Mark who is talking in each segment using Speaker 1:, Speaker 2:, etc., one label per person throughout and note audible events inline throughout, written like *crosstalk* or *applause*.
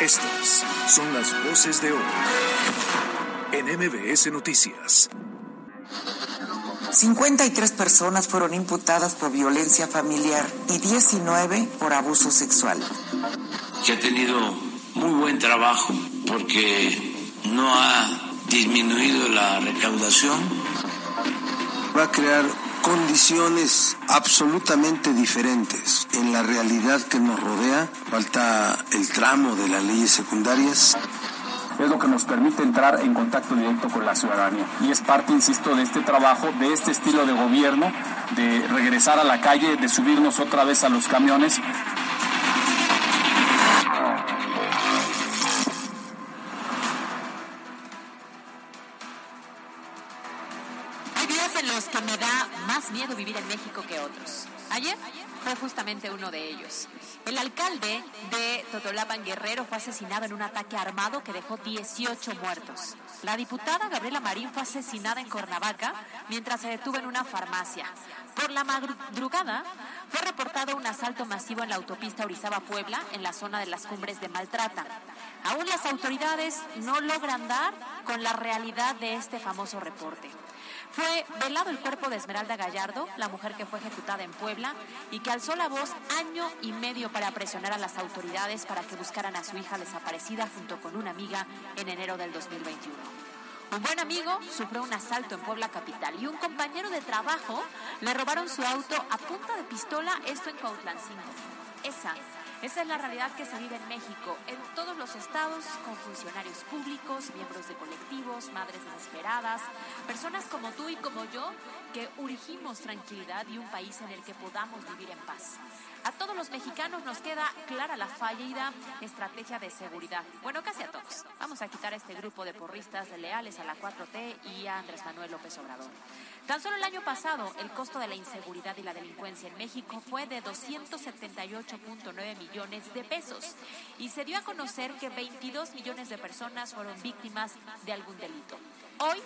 Speaker 1: Estas son las voces de hoy en MBS Noticias.
Speaker 2: 53 personas fueron imputadas por violencia familiar y 19 por abuso sexual.
Speaker 3: Que ha tenido muy buen trabajo porque no ha disminuido la recaudación.
Speaker 4: Va a crear condiciones absolutamente diferentes en la realidad que nos rodea. Falta el tramo de las leyes secundarias
Speaker 5: es lo que nos permite entrar en contacto directo con la ciudadanía. Y es parte, insisto, de este trabajo, de este estilo de gobierno, de regresar a la calle, de subirnos otra vez a los camiones.
Speaker 6: Justamente uno de ellos. El alcalde de Totolapan Guerrero fue asesinado en un ataque armado que dejó 18 muertos. La diputada Gabriela Marín fue asesinada en Cuernavaca mientras se detuvo en una farmacia. Por la madrugada fue reportado un asalto masivo en la autopista Orizaba-Puebla en la zona de las cumbres de Maltrata. Aún las autoridades no logran dar con la realidad de este famoso reporte. Fue velado el cuerpo de Esmeralda Gallardo, la mujer que fue ejecutada en Puebla y que alzó la voz año y medio para presionar a las autoridades para que buscaran a su hija desaparecida junto con una amiga en enero del 2021. Un buen amigo sufrió un asalto en Puebla Capital y un compañero de trabajo le robaron su auto a punta de pistola, esto en Cuautlancingo. Esa esa es la realidad que se vive en México, en todos los estados, con funcionarios públicos, miembros de colectivos, madres desesperadas, personas como tú y como yo que urgimos tranquilidad y un país en el que podamos vivir en paz. A todos los mexicanos nos queda clara la fallida estrategia de seguridad. Bueno, casi a todos. Vamos a quitar a este grupo de porristas leales a la 4T y a Andrés Manuel López Obrador. Tan solo el año pasado, el costo de la inseguridad y la delincuencia en México fue de 278.9 millones de pesos y se dio a conocer que 22 millones de personas fueron víctimas de algún delito. Hoy,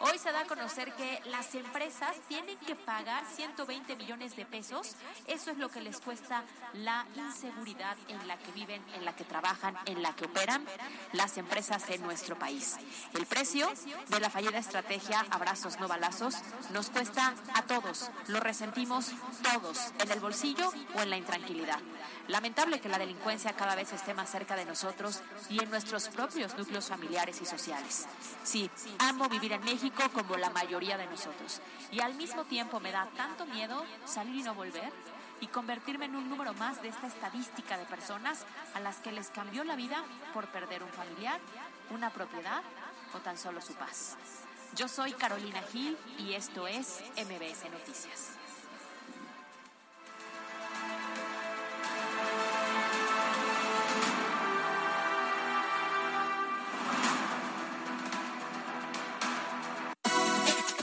Speaker 6: hoy se da a conocer que las empresas tienen que pagar 120 millones de pesos. Eso es lo que les cuesta la inseguridad en la que viven, en la que trabajan, en la que operan las empresas en nuestro país. El precio de la fallida estrategia Abrazos no balazos nos cuesta a todos. Lo resentimos todos, en el bolsillo o en la intranquilidad. Lamentable que la delincuencia cada vez esté más cerca de nosotros y en nuestros propios núcleos familiares y sociales. Sí, vivir en México como la mayoría de nosotros. Y al mismo tiempo me da tanto miedo salir y no volver y convertirme en un número más de esta estadística de personas a las que les cambió la vida por perder un familiar, una propiedad o tan solo su paz. Yo soy Carolina Gil y esto es MBS Noticias.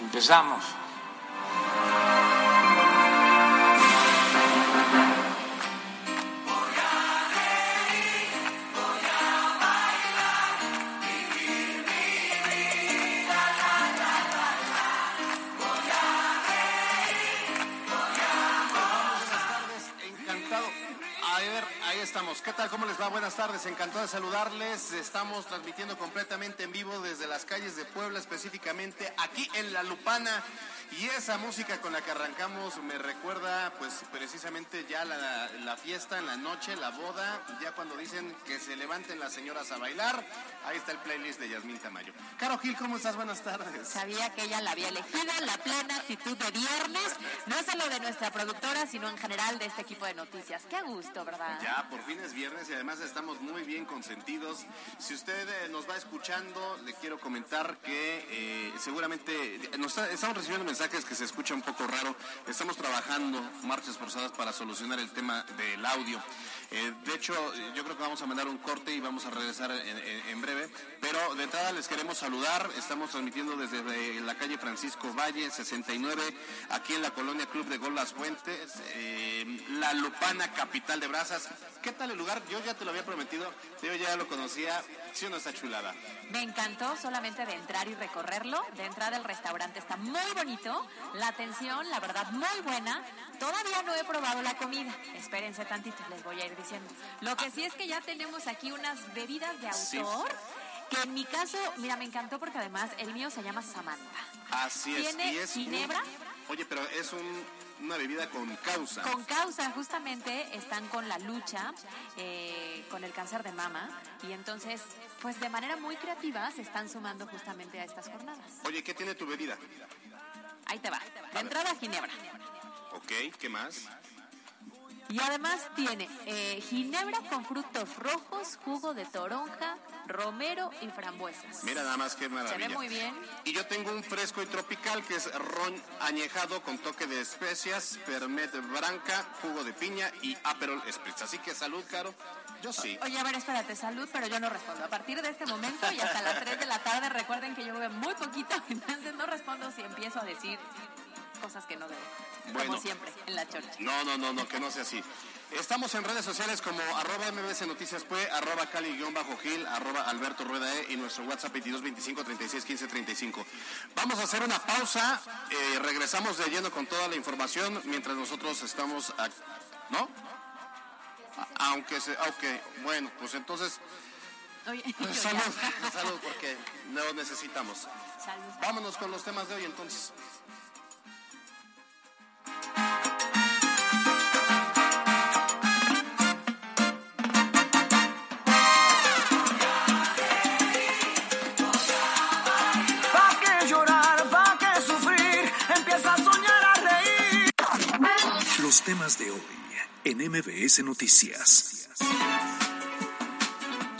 Speaker 3: Empezamos.
Speaker 7: ¿Qué tal? ¿Cómo les va? Buenas tardes, encantado de saludarles. Estamos transmitiendo completamente en vivo desde las calles de Puebla, específicamente aquí en La Lupana. Y esa música con la que arrancamos me recuerda pues precisamente ya la, la, fiesta en la noche, la boda, ya cuando dicen que se levanten las señoras a bailar, ahí está el playlist de Yasmín Tamayo. Caro Gil, ¿cómo estás? Buenas tardes.
Speaker 6: Sabía que ella la había elegido, la plena actitud de viernes, no solo de nuestra productora, sino en general de este equipo de noticias. Qué gusto, ¿verdad?
Speaker 7: Ya, por fin es viernes y además estamos muy bien consentidos. Si usted eh, nos va escuchando, le quiero comentar que eh, seguramente nos estamos recibiendo mensajes que se escucha un poco raro. Estamos trabajando marchas forzadas para solucionar el tema del audio. Eh, de hecho, yo creo que vamos a mandar un corte y vamos a regresar en, breve. Pero de entrada les queremos saludar. Estamos transmitiendo desde la calle Francisco Valle, 69, aquí en la colonia Club de Gol Las Fuentes, eh, la Lupana, capital de Brazas. ¿Qué tal el lugar? Yo ya te lo había prometido, yo ya lo conocía. ¿Sí o no está chulada?
Speaker 6: Me encantó solamente de entrar y recorrerlo. De entrada el restaurante está muy bonito. La atención, la verdad, muy buena. Todavía no he probado la comida. Espérense tantito, les voy a ir diciendo. Lo que sí es que ya tenemos aquí unas bebidas de autor. Que en mi caso, mira, me encantó porque además el mío se llama Samantha.
Speaker 7: Así es.
Speaker 6: Tiene ginebra.
Speaker 7: Oye, pero es una bebida con causa.
Speaker 6: Con causa, justamente están con la lucha eh, con el cáncer de mama y entonces, pues de manera muy creativa se están sumando justamente a estas jornadas.
Speaker 7: Oye, ¿qué tiene tu bebida?
Speaker 6: Ahí te va. De entrada, ginebra.
Speaker 7: Ok, ¿qué más?
Speaker 6: Y además tiene eh, ginebra con frutos rojos, jugo de toronja, romero y frambuesas.
Speaker 7: Mira nada más qué maravilla.
Speaker 6: Se ve muy bien.
Speaker 7: Y yo tengo un fresco y tropical que es ron añejado con toque de especias, permet branca, jugo de piña y aperol spritz. Así que salud, Caro. Yo sí.
Speaker 6: Oye, a ver, espérate, salud, pero yo no respondo. A partir de este momento y hasta las 3 de la tarde, recuerden que yo veo muy poquito, *laughs* entonces no respondo si empiezo a decir cosas que no debo. como siempre, en la chorcha.
Speaker 7: No, no, no, no, que no sea así. Estamos en redes sociales como arroba MBS Noticias Pue, arroba Cali-Gil, arroba Alberto Rueda E y nuestro WhatsApp 2225 36 15 35. Vamos a hacer una pausa, eh, regresamos de lleno con toda la información mientras nosotros estamos, ¿no? Aunque se, ok, bueno, pues entonces... *laughs* *laughs* salud, salud, porque lo necesitamos. Vámonos con los temas de hoy entonces.
Speaker 1: Temas de hoy en MBS Noticias.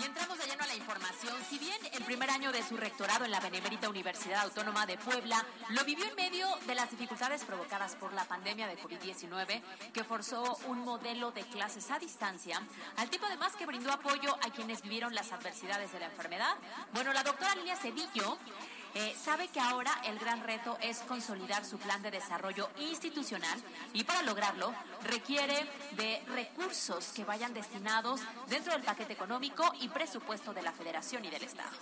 Speaker 6: Y entramos de lleno a la información. Si bien el primer año de su rectorado en la Benemérita Universidad Autónoma de Puebla lo vivió en medio de las dificultades provocadas por la pandemia de COVID-19, que forzó un modelo de clases a distancia, al tipo además que brindó apoyo a quienes vivieron las adversidades de la enfermedad. Bueno, la doctora Lilia Cedillo eh, sabe que ahora el gran reto es consolidar su plan de desarrollo institucional y para lograrlo requiere de recursos que vayan destinados dentro del paquete económico y presupuesto de la Federación y del Estado.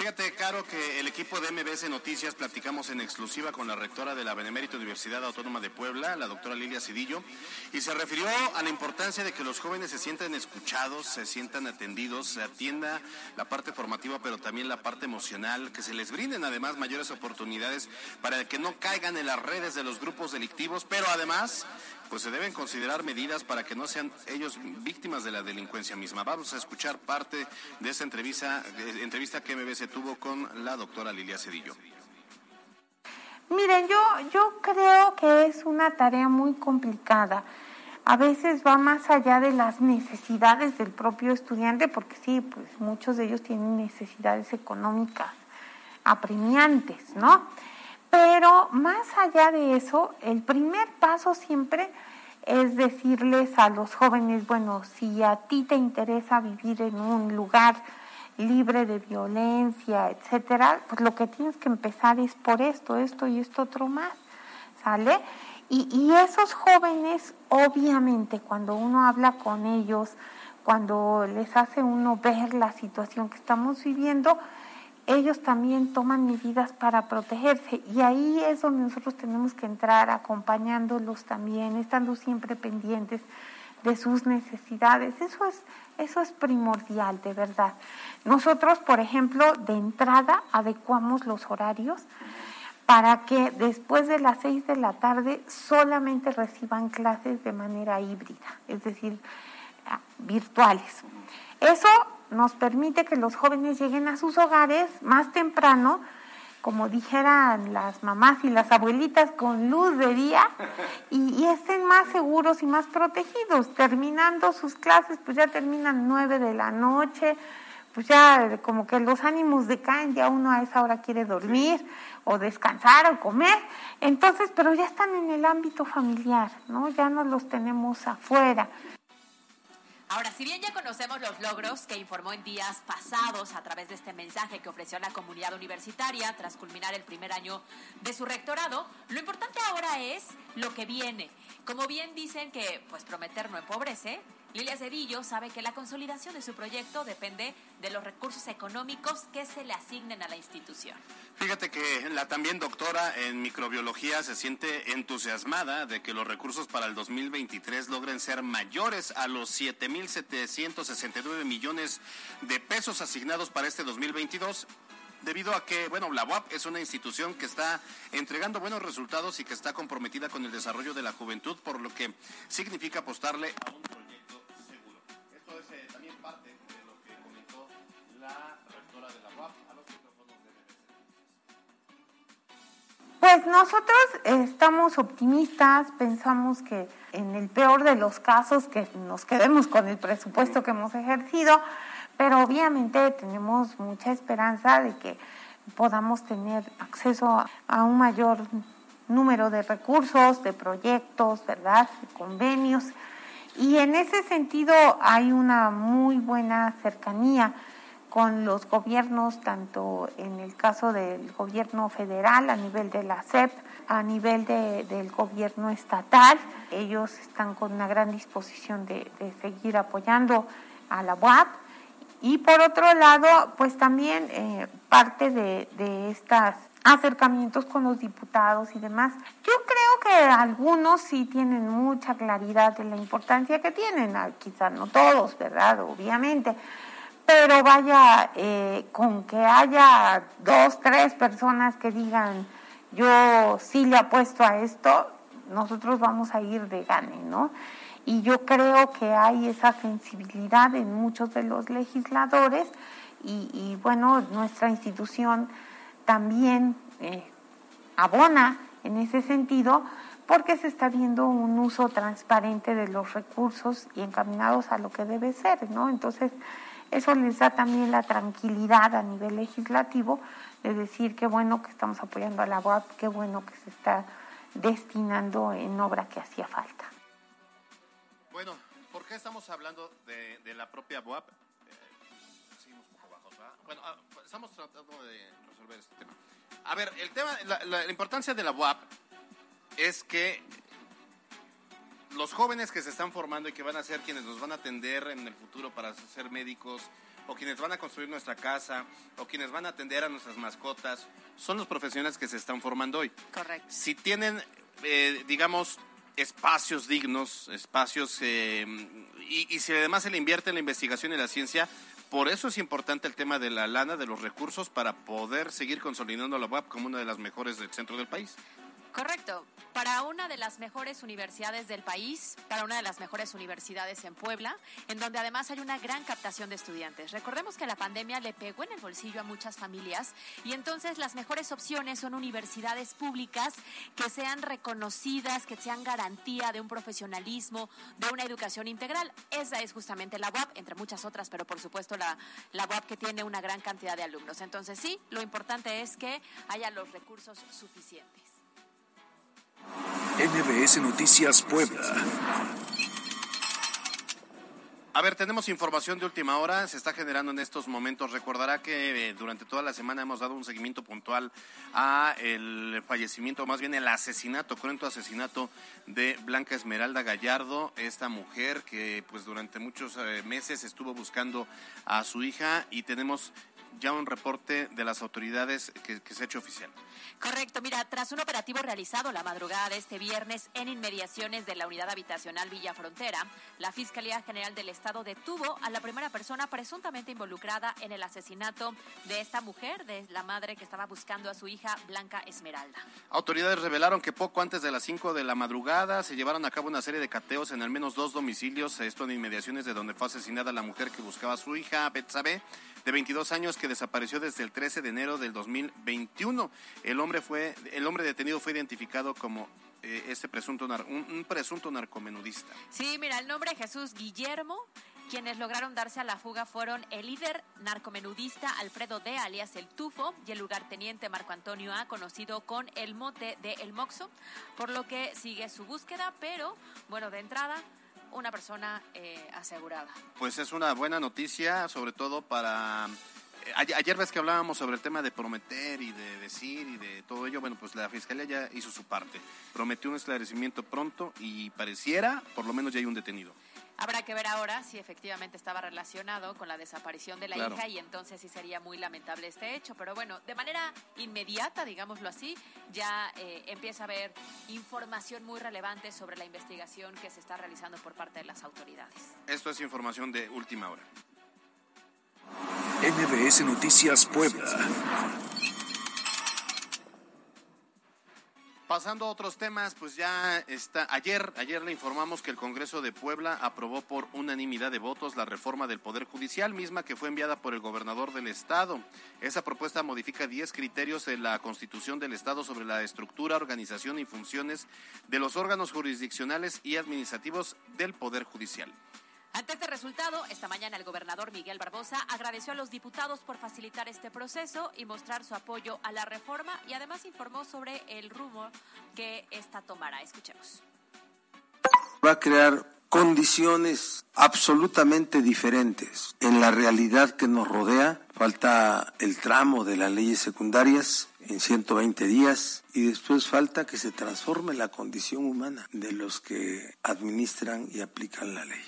Speaker 7: Fíjate, Caro, que el equipo de MBS Noticias platicamos en exclusiva con la rectora de la Benemérita Universidad Autónoma de Puebla, la doctora Lilia Cedillo, y se refirió a la importancia de que los jóvenes se sientan escuchados, se sientan atendidos, se atienda la parte formativa, pero también la parte emocional, que se les brinden además mayores oportunidades para que no caigan en las redes de los grupos delictivos, pero además pues se deben considerar medidas para que no sean ellos víctimas de la delincuencia misma. Vamos a escuchar parte de esta entrevista, entrevista que MBC tuvo con la doctora Lilia Cedillo.
Speaker 8: Miren, yo, yo creo que es una tarea muy complicada. A veces va más allá de las necesidades del propio estudiante, porque sí, pues muchos de ellos tienen necesidades económicas apremiantes, ¿no? Pero más allá de eso, el primer paso siempre es decirles a los jóvenes, bueno, si a ti te interesa vivir en un lugar libre de violencia, etcétera, pues lo que tienes que empezar es por esto, esto y esto otro más, ¿sale? Y, y esos jóvenes, obviamente, cuando uno habla con ellos, cuando les hace uno ver la situación que estamos viviendo, ellos también toman medidas para protegerse y ahí es donde nosotros tenemos que entrar acompañándolos también, estando siempre pendientes de sus necesidades. Eso es, eso es primordial, de verdad. Nosotros, por ejemplo, de entrada adecuamos los horarios para que después de las seis de la tarde solamente reciban clases de manera híbrida, es decir, virtuales. Eso nos permite que los jóvenes lleguen a sus hogares más temprano, como dijeran las mamás y las abuelitas, con luz de día y, estén más seguros y más protegidos. Terminando sus clases, pues ya terminan nueve de la noche, pues ya como que los ánimos decaen, ya uno a esa hora quiere dormir o descansar o comer, entonces, pero ya están en el ámbito familiar, ¿no? Ya no los tenemos afuera.
Speaker 6: Ahora, si bien ya conocemos los logros que informó en días pasados a través de este mensaje que ofreció a la comunidad universitaria tras culminar el primer año de su rectorado, lo importante ahora es lo que viene. Como bien dicen que pues prometer no empobrece, Lilia Cedillo sabe que la consolidación de su proyecto depende de los recursos económicos que se le asignen a la institución.
Speaker 7: Fíjate que la también doctora en microbiología se siente entusiasmada de que los recursos para el 2023 logren ser mayores a los 7.769 millones de pesos asignados para este 2022 debido a que, bueno, la UAP es una institución que está entregando buenos resultados y que está comprometida con el desarrollo de la juventud, por lo que significa apostarle a un
Speaker 8: Pues nosotros estamos optimistas, pensamos que en el peor de los casos que nos quedemos con el presupuesto que hemos ejercido, pero obviamente tenemos mucha esperanza de que podamos tener acceso a un mayor número de recursos, de proyectos, ¿verdad? De convenios. Y en ese sentido hay una muy buena cercanía con los gobiernos, tanto en el caso del gobierno federal, a nivel de la SEP, a nivel del gobierno estatal. Ellos están con una gran disposición de, seguir apoyando a la UAP. Y por otro lado, pues también eh, parte de, de estos acercamientos con los diputados y demás. Yo creo que algunos sí tienen mucha claridad de la importancia que tienen, ah, quizás no todos, ¿verdad? Obviamente pero vaya, eh, con que haya dos, tres personas que digan, yo sí le apuesto a esto, nosotros vamos a ir de gane, ¿no? Y yo creo que hay esa sensibilidad en muchos de los legisladores y, bueno, nuestra institución también eh, abona en ese sentido porque se está viendo un uso transparente de los recursos y encaminados a lo que debe ser, ¿no? Entonces, eso les da también la tranquilidad a nivel legislativo de decir qué bueno que estamos apoyando a la UAP, qué bueno que se está destinando en obra que hacía falta.
Speaker 7: Bueno, ¿por qué estamos hablando de, la propia UAP? Eh, seguimos poco bajos, ¿verdad? Bueno, ah, pues, estamos tratando de resolver este tema. A ver, el tema, la, la importancia de la UAP es que los jóvenes que se están formando y que van a ser quienes nos van a atender en el futuro para ser médicos, o quienes van a construir nuestra casa, o quienes van a atender a nuestras mascotas, son los profesionales que se están formando hoy.
Speaker 6: Correcto.
Speaker 7: Si tienen, eh, digamos, espacios dignos, espacios, eh, y, y si además se le invierte en la investigación y la ciencia, por eso es importante el tema de la lana, de los recursos, para poder seguir consolidando la UAP como una de las mejores del centro del país.
Speaker 6: Correcto. Para una de las mejores universidades del país, para una de las mejores universidades en Puebla, en donde además hay una gran captación de estudiantes. Recordemos que la pandemia le pegó en el bolsillo a muchas familias y entonces las mejores opciones son universidades públicas que sean reconocidas, que sean garantía de un profesionalismo, de una educación integral. Esa es justamente la UAP, entre muchas otras, pero por supuesto la, UAP que tiene una gran cantidad de alumnos. Entonces sí, lo importante es que haya los recursos suficientes.
Speaker 1: NBS Noticias Puebla.
Speaker 7: A ver, tenemos información de última hora, se está generando en estos momentos. Recordará que eh, durante toda la semana hemos dado un seguimiento puntual a el fallecimiento, más bien el asesinato, cruento asesinato de Blanca Esmeralda Gallardo, esta mujer que pues durante muchos eh, meses estuvo buscando a su hija y tenemos ya un reporte de las autoridades que, se ha hecho oficial.
Speaker 6: Correcto, mira, tras un operativo realizado la madrugada de este viernes en inmediaciones de la unidad habitacional Villa Frontera, la Fiscalía General del Estado detuvo a la primera persona presuntamente involucrada en el asesinato de esta mujer, de la madre que estaba buscando a su hija Blanca Esmeralda.
Speaker 7: Autoridades revelaron que poco antes de las 5 de la madrugada se llevaron a cabo una serie de cateos en al menos dos domicilios, esto en inmediaciones de donde fue asesinada la mujer que buscaba a su hija, Betsabe, de 22 años, que desapareció desde el 13 de enero del 2021. El hombre, fue, el hombre detenido fue identificado como eh, este presunto un, presunto narcomenudista.
Speaker 6: Sí, mira, el nombre Jesús Guillermo. Quienes lograron darse a la fuga fueron el líder narcomenudista Alfredo D, alias El Tufo, y el lugarteniente Marco Antonio A, conocido con el mote de El Moxo, por lo que sigue su búsqueda, pero, bueno, de entrada, una persona eh, asegurada.
Speaker 7: Pues es una buena noticia, sobre todo para... eh, Ayer, ayer ves que hablábamos sobre el tema de prometer y de decir y de todo ello. Bueno, pues la Fiscalía ya hizo su parte. Prometió un esclarecimiento pronto y pareciera, por lo menos ya hay un detenido.
Speaker 6: Habrá que ver ahora si efectivamente estaba relacionado con la desaparición de la
Speaker 7: Claro.
Speaker 6: hija y entonces sí sería muy lamentable este hecho. Pero bueno, de manera inmediata, digámoslo así, ya eh, empieza a haber información muy relevante sobre la investigación que se está realizando por parte de las autoridades.
Speaker 7: Esto es información de última hora.
Speaker 1: MBS Noticias Puebla.
Speaker 7: Pasando a otros temas, pues ya está. Ayer, ayer le informamos que el Congreso de Puebla aprobó por unanimidad de votos la reforma del Poder Judicial, misma que fue enviada por el gobernador del Estado. Esa propuesta modifica 10 criterios de la Constitución del Estado sobre la estructura, organización y funciones de los órganos jurisdiccionales y administrativos del Poder Judicial.
Speaker 6: Ante este resultado, esta mañana el gobernador Miguel Barbosa agradeció a los diputados por facilitar este proceso y mostrar su apoyo a la reforma y además informó sobre el rumbo que esta tomará. Escuchemos.
Speaker 4: Va a crear condiciones absolutamente diferentes en la realidad que nos rodea. Falta el tramo de las leyes secundarias en 120 días y después falta que se transforme la condición humana de los que administran y aplican la ley.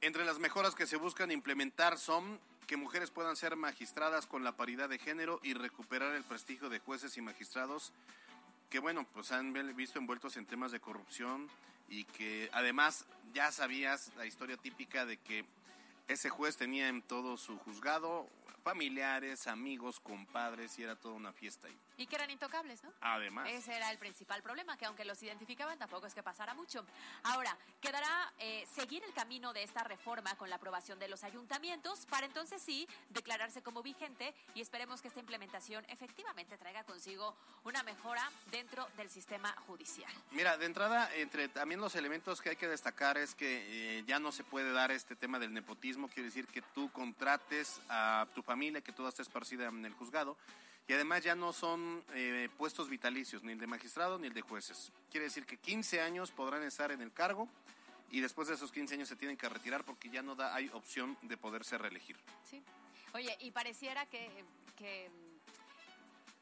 Speaker 7: Entre las mejoras que se buscan implementar son que mujeres puedan ser magistradas con la paridad de género y recuperar el prestigio de jueces y magistrados que, bueno, pues han visto envueltos en temas de corrupción y que además ya sabías la historia típica de que ese juez tenía en todo su juzgado familiares, amigos, compadres y era toda una fiesta ahí.
Speaker 6: Y que eran intocables, ¿no?
Speaker 7: Además.
Speaker 6: Ese era el principal problema, que aunque los identificaban tampoco es que pasara mucho. Ahora, quedará eh, seguir el camino de esta reforma con la aprobación de los ayuntamientos para entonces sí declararse como vigente y esperemos que esta implementación efectivamente traiga consigo una mejora dentro del sistema judicial.
Speaker 7: Mira, de entrada, entre también los elementos que hay que destacar es que eh, ya no se puede dar este tema del nepotismo, quiere decir que tú contrates a tu familia, que toda esté esparcida en el juzgado, y además ya no son eh, puestos vitalicios, ni el de magistrado ni el de jueces. Quiere decir que 15 años podrán estar en el cargo y después de esos 15 años se tienen que retirar porque ya no da, hay opción de poderse reelegir.
Speaker 6: Sí. Oye, y pareciera que, que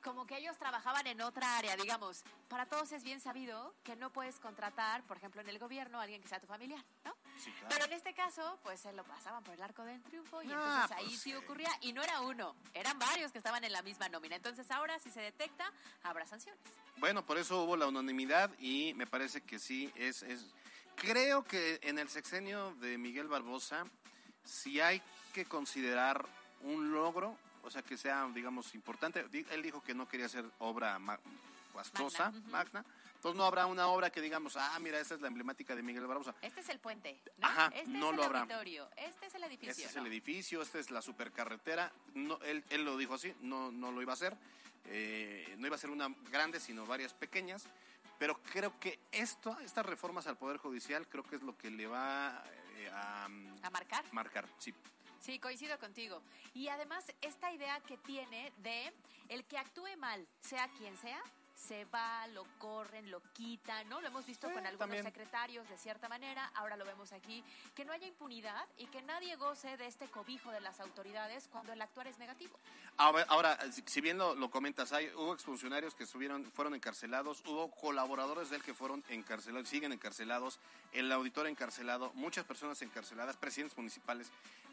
Speaker 6: como que ellos trabajaban en otra área, digamos. Para todos es bien sabido que no puedes contratar, por ejemplo, en el gobierno a alguien que sea tu familiar, ¿no?
Speaker 7: Sí, claro.
Speaker 6: Pero en este caso, pues se lo pasaban por el arco del triunfo y
Speaker 7: Ah,
Speaker 6: entonces ahí
Speaker 7: pues,
Speaker 6: sí ocurría. Y no era uno, eran varios que estaban en la misma nómina. Entonces ahora, si se detecta, habrá sanciones.
Speaker 7: Bueno, por eso hubo la unanimidad y me parece que sí es, es creo que en el sexenio de Miguel Barbosa si hay que considerar un logro, o sea que sea digamos importante. Él dijo que no quería hacer obra fastuosa,
Speaker 6: Magna,
Speaker 7: magna. Entonces no habrá una obra que digamos, ah, mira, esta es la emblemática de Miguel Barbosa.
Speaker 6: Este es el puente, ¿no?
Speaker 7: Ajá,
Speaker 6: este
Speaker 7: no
Speaker 6: es el
Speaker 7: lo habrá.
Speaker 6: auditorio, este es el edificio.
Speaker 7: Este es el edificio, esta es la supercarretera. No, él, él lo dijo así, no, no lo iba a hacer. Eh, no iba a ser una grande, sino varias pequeñas. Pero creo que esto, estas reformas al Poder Judicial, creo que es lo que le va eh, a
Speaker 6: A marcar.
Speaker 7: marcar. Sí.
Speaker 6: Sí, coincido contigo. Y además, esta idea que tiene de el que actúe mal, sea quien sea, se va, lo corren, lo quitan, ¿no? Lo hemos visto
Speaker 7: Eh,
Speaker 6: con algunos
Speaker 7: también.
Speaker 6: secretarios de cierta manera, ahora lo vemos aquí, que no haya impunidad y que nadie goce de este cobijo de las autoridades cuando el actuar es negativo.
Speaker 7: Ahora, ahora, si- bien lo, lo comentas, hay, hubo exfuncionarios que estuvieron, fueron encarcelados, hubo colaboradores de él que fueron encarcelados, siguen encarcelados, el auditor encarcelado, muchas personas encarceladas, presidentes municipales.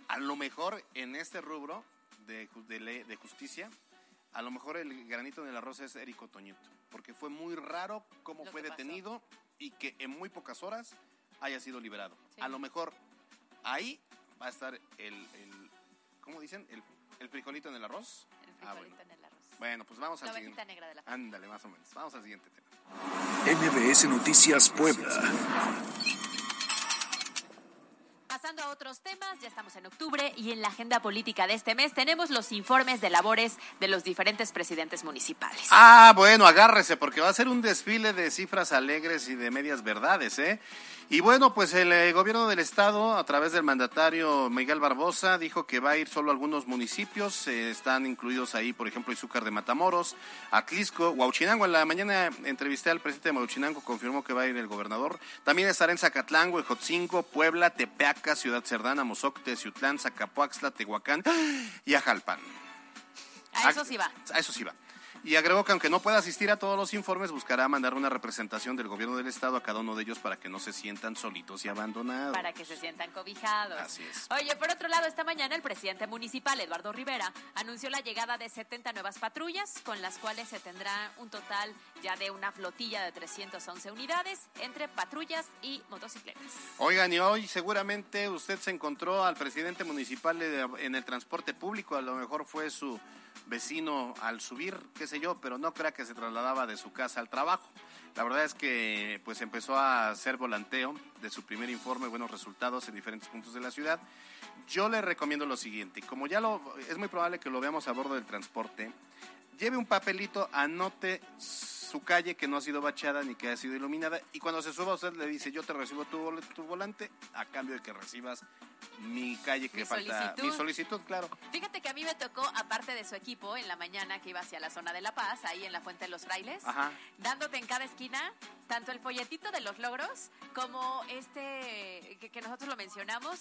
Speaker 7: A lo mejor en este rubro de, de, ley- de justicia, a lo mejor el granito en el arroz es Érico Toñito, porque fue muy raro cómo
Speaker 6: Lo
Speaker 7: fue
Speaker 6: pasó.
Speaker 7: detenido y que en muy pocas horas haya sido liberado.
Speaker 6: Sí.
Speaker 7: A lo mejor ahí va a estar el, el ¿cómo dicen? El, el frijolito en el arroz.
Speaker 6: El
Speaker 7: Ah,
Speaker 6: frijolito
Speaker 7: bueno.
Speaker 6: en el arroz.
Speaker 7: Bueno, pues vamos
Speaker 6: La
Speaker 7: al siguiente.
Speaker 6: negra de la
Speaker 7: Ándale, más o menos. Vamos al siguiente tema.
Speaker 1: MBS Noticias Puebla.
Speaker 6: Otros temas, ya estamos en octubre y en la agenda política de este mes tenemos los informes de labores de los diferentes presidentes municipales.
Speaker 7: Ah, bueno, agárrese, porque va a ser un desfile de cifras alegres y de medias verdades, ¿eh? Y bueno, pues el eh, gobierno del estado, a través del mandatario Miguel Barbosa, dijo que va a ir solo a algunos municipios. Eh, están incluidos ahí, por ejemplo, Izúcar de Matamoros, Atlisco, Huauchinango. En la mañana entrevisté al presidente de Huauchinango, confirmó que va a ir el gobernador. También estará en Zacatlán, Huejotzingo, Puebla, Tepeaca, Ciudad Cerdana, Mozocte, Ciutlán, Zacapuaxtla, Tehuacán y Ajalpan.
Speaker 6: A eso sí va.
Speaker 7: A eso sí va. Y agregó que aunque no pueda asistir a todos los informes, buscará mandar una representación del gobierno del estado a cada uno de ellos para que no se sientan solitos y abandonados.
Speaker 6: Para que se sientan cobijados.
Speaker 7: Así es.
Speaker 6: Oye, por otro lado, esta mañana el presidente municipal, Eduardo Rivera, anunció la llegada de 70 nuevas patrullas, con las cuales se tendrá un total ya de una flotilla de 311 unidades entre patrullas y motocicletas.
Speaker 7: Oigan, y hoy seguramente usted se encontró al presidente municipal en el transporte público, a lo mejor fue su vecino al subir, qué sé yo, pero no crea que se trasladaba de su casa al trabajo. La verdad es que pues empezó a hacer volanteo de su primer informe, buenos resultados en diferentes puntos de la ciudad. Yo le recomiendo lo siguiente, como ya lo es muy probable que lo veamos a bordo del transporte, lleve un papelito, anote su calle que no ha sido bachada ni que ha sido iluminada y cuando se suba usted le dice yo te recibo tu, tu volante a cambio de que recibas mi calle que
Speaker 6: Mi
Speaker 7: falta
Speaker 6: solicitud.
Speaker 7: mi solicitud claro
Speaker 6: Fíjate que a mí me tocó, aparte de su equipo, en la mañana que iba hacia la zona de La Paz, ahí en la Fuente de los Frailes,
Speaker 7: Ajá.
Speaker 6: dándote en cada esquina tanto el folletito de los logros como este, que, que nosotros lo mencionamos,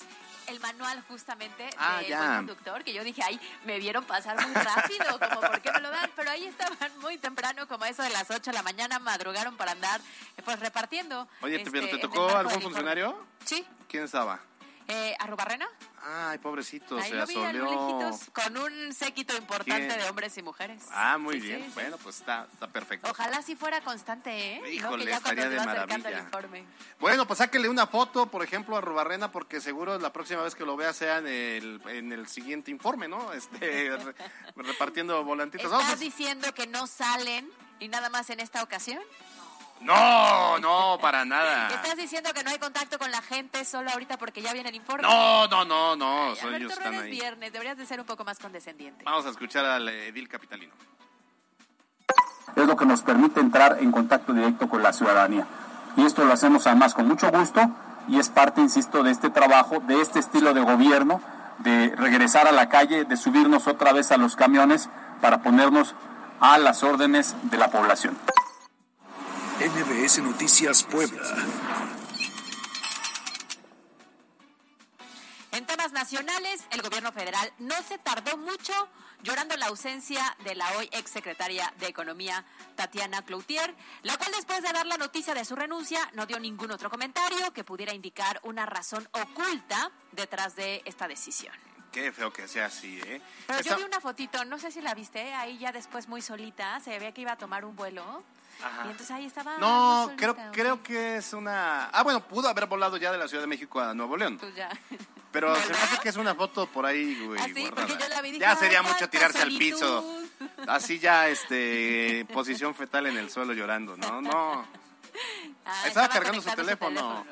Speaker 6: el manual justamente
Speaker 7: Ah,
Speaker 6: del buen conductor, que yo dije, ay, me vieron pasar muy rápido, como por qué me lo dan, pero ahí estaban muy temprano, como eso de las 8 de la mañana, madrugaron para andar eh, pues repartiendo.
Speaker 7: oye ¿te-
Speaker 6: este,
Speaker 7: pero te
Speaker 6: el
Speaker 7: tocó algún funcionario
Speaker 6: Sí,
Speaker 7: quién estaba
Speaker 6: eh, Arrubarrena.
Speaker 7: Ay pobrecito
Speaker 6: Ahí
Speaker 7: se
Speaker 6: lo vi
Speaker 7: asoleó
Speaker 6: con un séquito importante
Speaker 7: ¿Quién?
Speaker 6: de hombres y mujeres.
Speaker 7: ah muy
Speaker 6: Sí,
Speaker 7: bien
Speaker 6: sí,
Speaker 7: bueno pues está está perfecto
Speaker 6: Ojalá si fuera constante, ¿eh? No,
Speaker 7: Híjole,
Speaker 6: que ya cuando
Speaker 7: estaría de maravilla. Bueno, pues sáquele una foto, por ejemplo, a Rubarrena, porque seguro la próxima vez que lo vea sea en el, en el siguiente informe, ¿no? Este, *laughs* re- repartiendo volantitos.
Speaker 6: ¿Estás
Speaker 7: Vamos,
Speaker 6: diciendo que no salen y nada más en esta ocasión?
Speaker 7: No, no, para nada. *laughs*
Speaker 6: ¿Estás diciendo que no hay contacto con la gente solo ahorita porque ya viene el informe?
Speaker 7: No, no, no, no,
Speaker 6: Ay,
Speaker 7: son- ellos
Speaker 6: Alberto
Speaker 7: están ahí.
Speaker 6: viernes, deberías de ser un poco más condescendiente.
Speaker 7: Vamos a escuchar al edil capitalino.
Speaker 5: es lo que nos permite entrar en contacto directo con la ciudadanía. Y esto lo hacemos además con mucho gusto y es parte, insisto, de este trabajo, de este estilo de gobierno, de regresar a la calle, de subirnos otra vez a los camiones para ponernos a las órdenes de la población.
Speaker 1: NBS Noticias Puebla.
Speaker 6: En temas nacionales, el gobierno federal no se tardó mucho llorando la ausencia de la hoy exsecretaria de Economía, Tatiana Cloutier, la cual después de dar la noticia de su renuncia no dio ningún otro comentario que pudiera indicar una razón oculta detrás de esta decisión.
Speaker 7: Qué feo que sea así, ¿eh?
Speaker 6: Pero
Speaker 7: Esta-
Speaker 6: yo vi una fotito, no sé si la viste, ahí ya después muy solita, se veía que iba a tomar un vuelo.
Speaker 7: Ajá.
Speaker 6: Y entonces ahí estaba.
Speaker 7: No, creo, creo que es una... Ah, bueno, pudo haber volado ya de la Ciudad de México a Nuevo León.
Speaker 6: Pues ya.
Speaker 7: Pero *laughs* se me hace que es una foto por ahí, güey.
Speaker 6: Así,
Speaker 7: guardada.
Speaker 6: porque yo la vi y dije,
Speaker 7: Ya sería
Speaker 6: "Ay,
Speaker 7: mucho tirarse al
Speaker 6: solitud".
Speaker 7: piso. Así ya, este, posición fetal en el suelo llorando, ¿no? No.
Speaker 6: Ah,
Speaker 7: Estaba cargando su teléfono.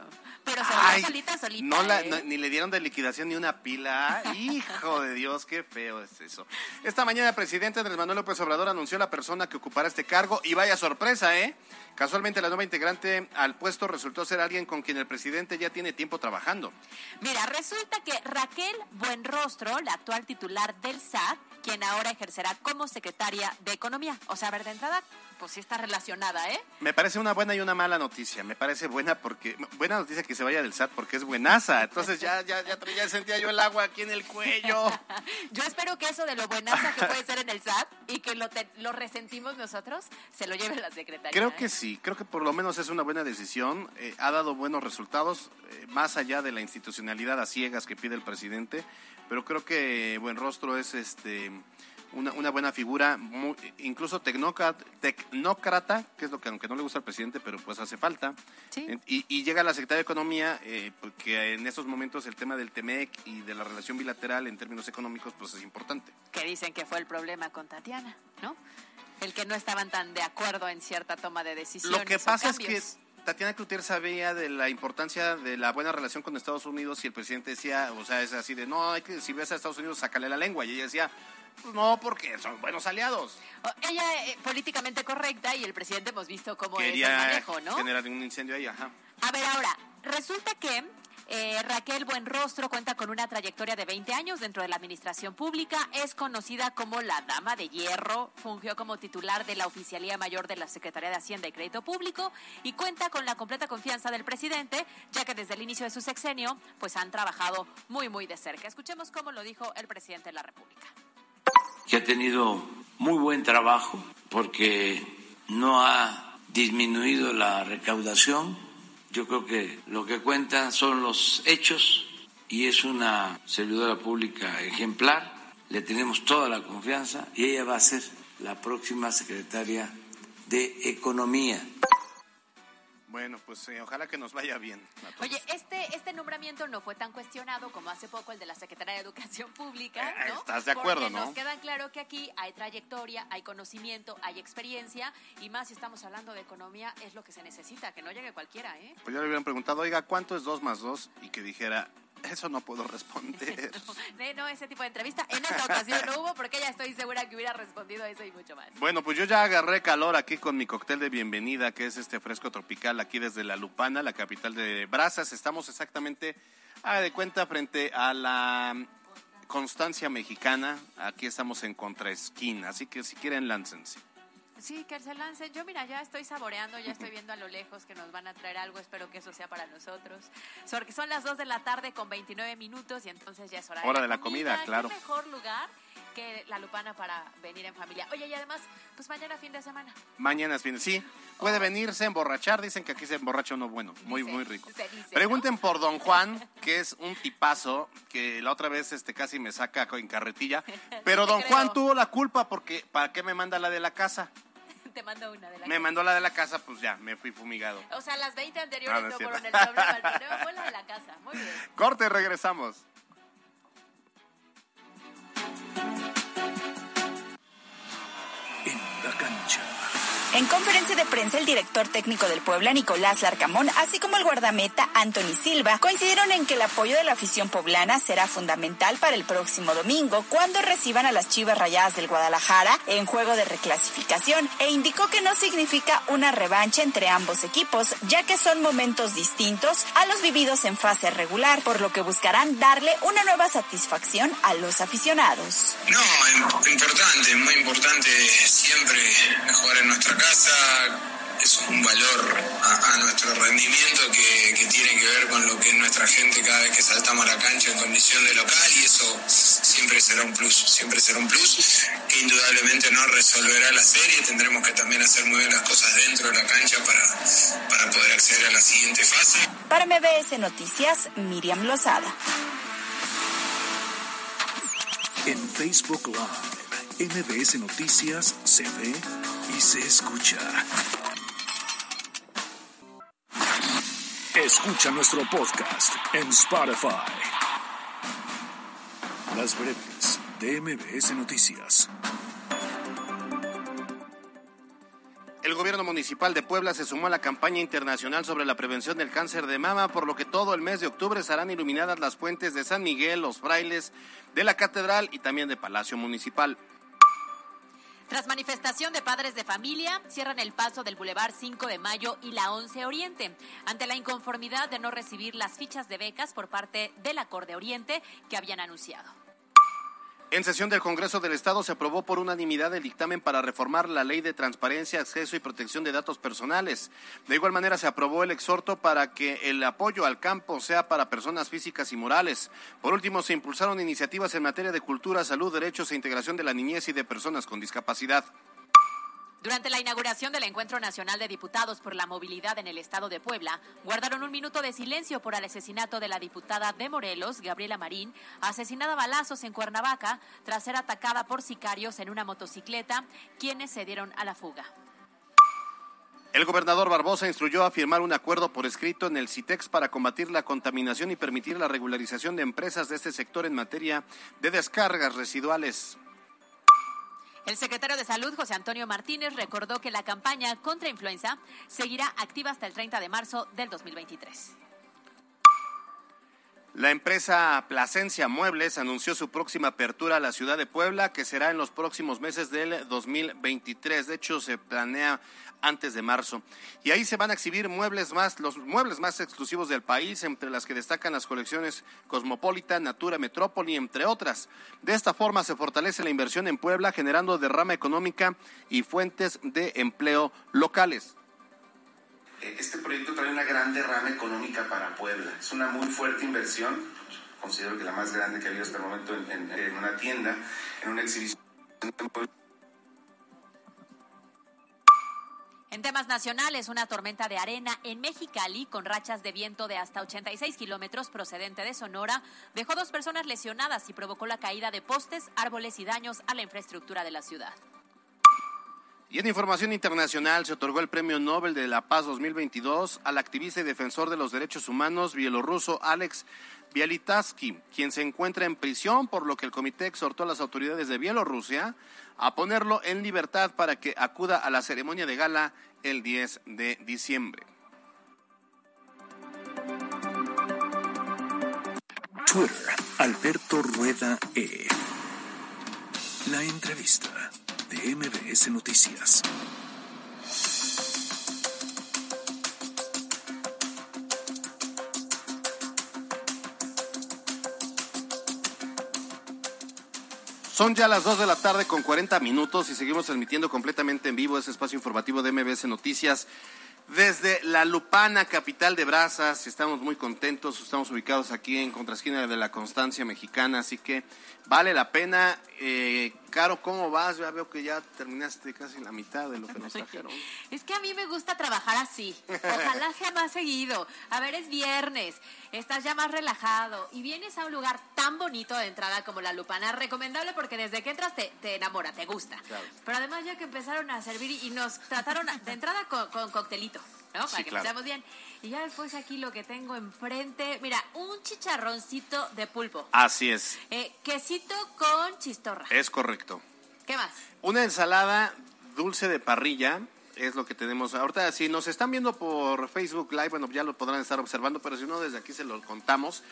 Speaker 6: Pero se
Speaker 7: Ay,
Speaker 6: solita, solita.
Speaker 7: no la-
Speaker 6: ¿eh?
Speaker 7: no- ni le dieron de liquidación ni una pila. *laughs* Hijo de Dios, qué feo es eso. Esta mañana el presidente Andrés Manuel López Obrador anunció la persona que ocupará este cargo y vaya sorpresa, ¿eh? Casualmente la nueva integrante al puesto resultó ser alguien con quien el presidente ya tiene tiempo trabajando.
Speaker 6: Mira, resulta que Raquel Buenrostro, la actual titular del SAT, quien ahora ejercerá como secretaria de Economía. O sea, a ver, de entrada, pues sí está relacionada, ¿eh?
Speaker 7: Me parece una buena y una mala noticia. Me parece buena porque buena noticia que se vaya del SAT porque es buenaza. Entonces ya ya ya, ya sentía yo el agua aquí en el cuello. *laughs*
Speaker 6: Yo espero que eso de lo buenaza que puede ser en el SAT y que lo, te- lo resentimos nosotros, se lo lleve la secretaria.
Speaker 7: Creo
Speaker 6: ¿eh?
Speaker 7: que sí, creo que por lo menos es una buena decisión. eh, ha dado buenos resultados, eh, más allá de la institucionalidad a ciegas que pide el presidente. Pero creo que Buenrostro es este una, una buena figura, muy- incluso tecnócrata, tecnócrata, que es lo que aunque no le gusta al presidente, pero pues hace falta.
Speaker 6: Sí.
Speaker 7: Y, y llega la Secretaría de Economía, eh, porque en estos momentos el tema del TEMEC y de la relación bilateral en términos económicos pues es importante.
Speaker 6: Que dicen que fue el problema con Tatiana, ¿no? El que no estaban tan de acuerdo en cierta toma de decisiones.
Speaker 7: Lo que
Speaker 6: o
Speaker 7: pasa es que. Tatiana Cloutier sabía de la importancia de la buena relación con Estados Unidos y el presidente decía, o sea, es así de, no, hay que, si ves a Estados Unidos, sácale la lengua. Y ella decía, pues no, porque son buenos aliados.
Speaker 6: Ella eh, políticamente correcta y el presidente hemos visto cómo es el
Speaker 7: Quería
Speaker 6: manejo, ¿no?
Speaker 7: generar un incendio ahí, ajá.
Speaker 6: A ver, ahora, resulta que eh, Raquel Buenrostro cuenta con una trayectoria de 20 años dentro de la administración pública, es conocida como la Dama de Hierro, fungió como titular de la Oficialía Mayor de la Secretaría de Hacienda y Crédito Público y cuenta con la completa confianza del presidente, ya que desde el inicio de su sexenio pues han trabajado muy muy de cerca. Escuchemos cómo lo dijo el presidente de la República.
Speaker 3: Que ha tenido muy buen trabajo porque no ha disminuido la recaudación yo creo que lo que cuentan son los hechos y es una servidora pública ejemplar. Le tenemos toda la confianza y ella va a ser la próxima secretaria de Economía.
Speaker 7: Bueno, pues eh, ojalá que nos vaya bien.
Speaker 6: Oye, este, este nombramiento no fue tan cuestionado como hace poco el de la Secretaría de Educación Pública,
Speaker 7: Eh,
Speaker 6: ¿no?
Speaker 7: ¿estás de acuerdo,
Speaker 6: Porque
Speaker 7: no?
Speaker 6: nos queda claro que aquí hay trayectoria, hay conocimiento, hay experiencia y más si estamos hablando de economía es lo que se necesita, que no llegue cualquiera, ¿eh?
Speaker 7: Pues ya le hubieran preguntado, oiga, ¿cuánto es 2 más 2? Y que dijera, eso no puedo responder. *laughs*
Speaker 6: No, no, ese tipo de entrevista en esta ocasión no hubo porque ya estoy segura que hubiera respondido eso y mucho más.
Speaker 7: Bueno, pues yo ya agarré calor aquí con mi cóctel de bienvenida, que es este fresco tropical aquí desde La Lupana, la capital de Brazas. Estamos exactamente, haga de cuenta, frente a la Constancia Mexicana. Aquí estamos en contraesquina, así que si quieren, láncense.
Speaker 6: Sí, que se lancen. Yo, mira, ya estoy saboreando, ya estoy viendo a lo lejos que nos van a traer algo. Espero que eso sea para nosotros. Porque son las 2 de la tarde con 29 minutos y entonces ya es hora,
Speaker 7: Hora de la comida, claro.
Speaker 6: ¿Qué mejor lugar que La Lupana para venir en familia? Oye, y además, pues mañana fin de semana.
Speaker 7: Mañana es fin. Sí, puede venirse a emborrachar. Dicen que aquí se emborracha uno bueno, muy,
Speaker 6: Dice,
Speaker 7: muy rico.
Speaker 6: dice,
Speaker 7: Pregunten por Don *laughs* Juan, que es un tipazo, que la otra vez este casi me saca en carretilla. *laughs* Pero Don Juan tuvo la culpa porque ¿para qué me manda la de la casa? *laughs*
Speaker 6: Te mando una de la
Speaker 7: Me mandó la de la casa, pues ya, me fui fumigado.
Speaker 6: O sea, las 20 anteriores
Speaker 7: No, no
Speaker 6: no, fueron el problema. El *laughs* problema fue la de la casa. Muy bien.
Speaker 7: Corte, regresamos.
Speaker 1: En la cancha.
Speaker 9: En conferencia de prensa, el director técnico del Puebla, Nicolás Larcamón, así como el guardameta Anthony Silva, coincidieron en que el apoyo de la afición poblana será fundamental para el próximo domingo, cuando reciban a las Chivas Rayadas del Guadalajara en juego de reclasificación, e indicó que no significa una revancha entre ambos equipos, ya que son momentos distintos a los vividos en fase regular, por lo que buscarán darle una nueva satisfacción a los aficionados.
Speaker 10: No, im- importante, muy importante siempre en nuestra casa. Es un valor a, a nuestro rendimiento que, que tiene que ver con lo que es nuestra gente cada vez que saltamos a la cancha en condición de local y eso siempre será un plus, siempre será un plus que indudablemente no resolverá la serie. Tendremos que también hacer muy bien las cosas dentro de la cancha para, para poder acceder a la siguiente fase.
Speaker 9: Para MBS Noticias, Miriam Lozada.
Speaker 1: En Facebook Live, MBS Noticias se ve y se escucha. Escucha nuestro podcast en Spotify. Las breves de MBS Noticias.
Speaker 7: El gobierno municipal de Puebla se sumó a la campaña internacional sobre la prevención del cáncer de mama, por lo que todo el mes de octubre serán iluminadas las fuentes de San Miguel, los frailes, de la catedral y también de Palacio Municipal.
Speaker 6: Tras manifestación de padres de familia, cierran el paso del Boulevard 5 de Mayo y la 11 Oriente, ante la inconformidad de no recibir las fichas de becas por parte del Acorde Oriente que habían anunciado.
Speaker 7: En sesión del Congreso del Estado se aprobó por unanimidad el dictamen para reformar la Ley de Transparencia, Acceso y Protección de Datos Personales. De igual manera se aprobó el exhorto para que el apoyo al campo sea para personas físicas y morales. Por último, se impulsaron iniciativas en materia de cultura, salud, derechos e integración de la niñez y de personas con discapacidad.
Speaker 6: Durante la inauguración del Encuentro Nacional de Diputados por la Movilidad en el Estado de Puebla, guardaron un minuto de silencio por el asesinato de la diputada de Morelos, Gabriela Marín, asesinada a balazos en Cuernavaca tras ser atacada por sicarios en una motocicleta, quienes se dieron a la fuga.
Speaker 7: El gobernador Barbosa instruyó a firmar un acuerdo por escrito en el CITEX para combatir la contaminación y permitir la regularización de empresas de este sector en materia de descargas residuales.
Speaker 6: El secretario de Salud, José Antonio Martínez, recordó que la campaña contra influenza seguirá activa hasta el 30 de marzo del 2023.
Speaker 7: La empresa Plasencia Muebles anunció su próxima apertura a la ciudad de Puebla, que será en los próximos meses del 2023. De hecho, se planea antes de marzo. Y ahí se van a exhibir muebles más, los muebles más exclusivos del país, entre las que destacan las colecciones Cosmopolitan, Natura, Metrópoli, entre otras. De esta forma se fortalece la inversión en Puebla, generando derrama económica y fuentes de empleo locales.
Speaker 11: Eh, este proyecto trae una gran derrama económica para Puebla. Es una muy fuerte inversión, considero que la más grande que ha habido hasta el momento en, una tienda, en una exhibición.
Speaker 6: En temas nacionales, una tormenta de arena en Mexicali con rachas de viento de hasta 86 kilómetros procedente de Sonora dejó dos personas lesionadas y provocó la caída de postes, árboles y daños a la infraestructura de la ciudad.
Speaker 7: Y en información internacional se otorgó el Premio Nobel de la Paz 2022 al activista y defensor de los derechos humanos bielorruso Alex Bialitaski, quien se encuentra en prisión, por lo que el comité exhortó a las autoridades de Bielorrusia a ponerlo en libertad para que acuda a la ceremonia de gala el 10 de diciembre.
Speaker 1: Twitter, Alberto Rueda E. La entrevista de MBS Noticias.
Speaker 7: Son ya las 2 de la tarde con 40 minutos y seguimos transmitiendo completamente en vivo ese espacio informativo de MBS Noticias desde la Lupana, capital de Brazas. Estamos muy contentos, estamos ubicados aquí en contraesquina de la Constancia Mexicana, así que vale la pena. Eh, Caro, ¿cómo vas? Ya veo que ya terminaste casi la mitad de lo que nos *laughs* trajeron.
Speaker 6: Es que a mí me gusta trabajar así. Ojalá sea más seguido. A ver, es viernes, estás ya más relajado y vienes a un lugar tan bonito de entrada como la Lupana. Recomendable porque desde que entras te, enamora, te gusta. Pero además ya que empezaron a servir y nos trataron de entrada con, con coctelito. ¿No? Para que claro. bien. Y ya después aquí lo que tengo enfrente, mira, un chicharroncito de pulpo.
Speaker 7: Así es.
Speaker 6: Eh, quesito con chistorra.
Speaker 7: Es correcto.
Speaker 6: ¿Qué más?
Speaker 7: Una ensalada dulce de parrilla. Es lo que tenemos ahorita. Si nos están viendo por Facebook Live, bueno, ya lo podrán estar observando, pero si no, desde aquí se lo contamos